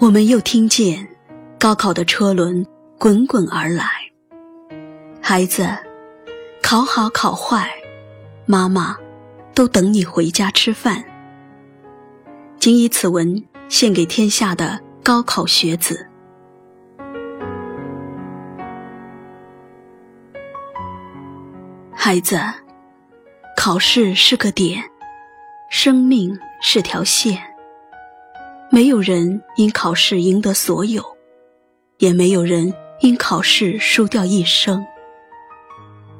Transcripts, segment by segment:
我们又听见高考的车轮滚滚而来。孩子，考好考坏，妈妈都等你回家吃饭。谨以此文献给天下的高考学子。孩子，考试是个点，生命是条线。没有人因考试赢得所有，也没有人因考试输掉一生。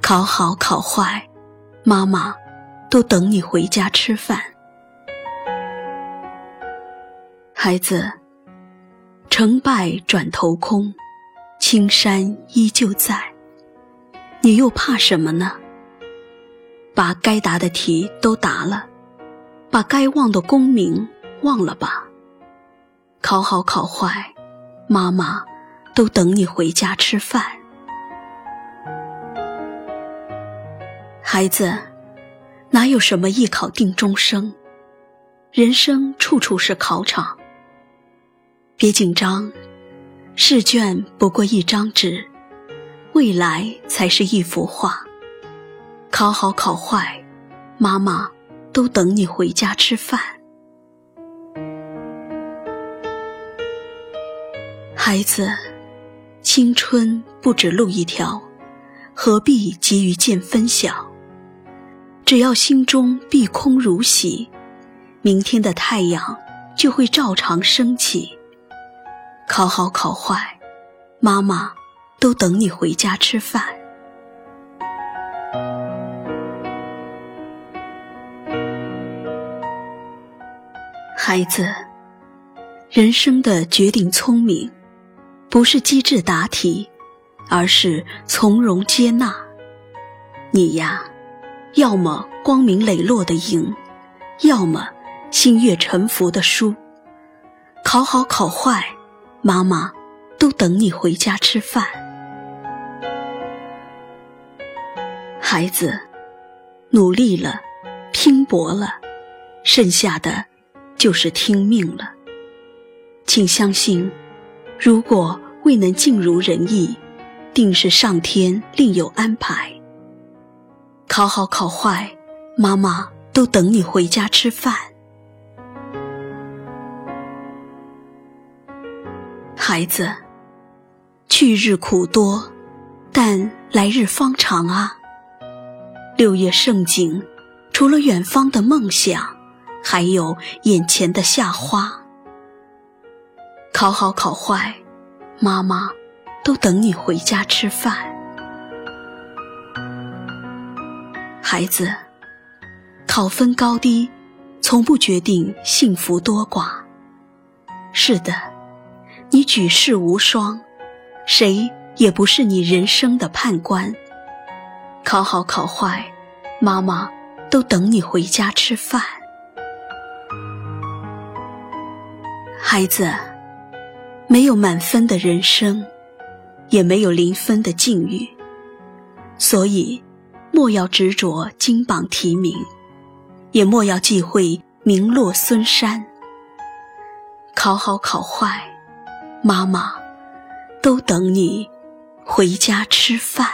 考好考坏，妈妈都等你回家吃饭。孩子，成败转头空，青山依旧在。你又怕什么呢？把该答的题都答了，把该忘的功名忘了吧。考好考坏，妈妈都等你回家吃饭。孩子，哪有什么一考定终生？人生处处是考场。别紧张，试卷不过一张纸，未来才是一幅画。考好考坏，妈妈都等你回家吃饭。孩子，青春不止路一条，何必急于见分晓？只要心中碧空如洗，明天的太阳就会照常升起。考好考坏，妈妈都等你回家吃饭。孩子，人生的绝顶聪明，不是机智答题，而是从容接纳。你呀，要么光明磊落的赢，要么心悦诚服的输。考好考坏，妈妈都等你回家吃饭。孩子，努力了，拼搏了，剩下的。就是听命了，请相信，如果未能尽如人意，定是上天另有安排。考好考坏，妈妈都等你回家吃饭。孩子，去日苦多，但来日方长啊。六月盛景，除了远方的梦想。还有眼前的夏花，考好考坏，妈妈都等你回家吃饭。孩子，考分高低，从不决定幸福多寡。是的，你举世无双，谁也不是你人生的判官。考好考坏，妈妈都等你回家吃饭。孩子，没有满分的人生，也没有零分的境遇，所以莫要执着金榜题名，也莫要忌讳名落孙山。考好考坏，妈妈都等你回家吃饭。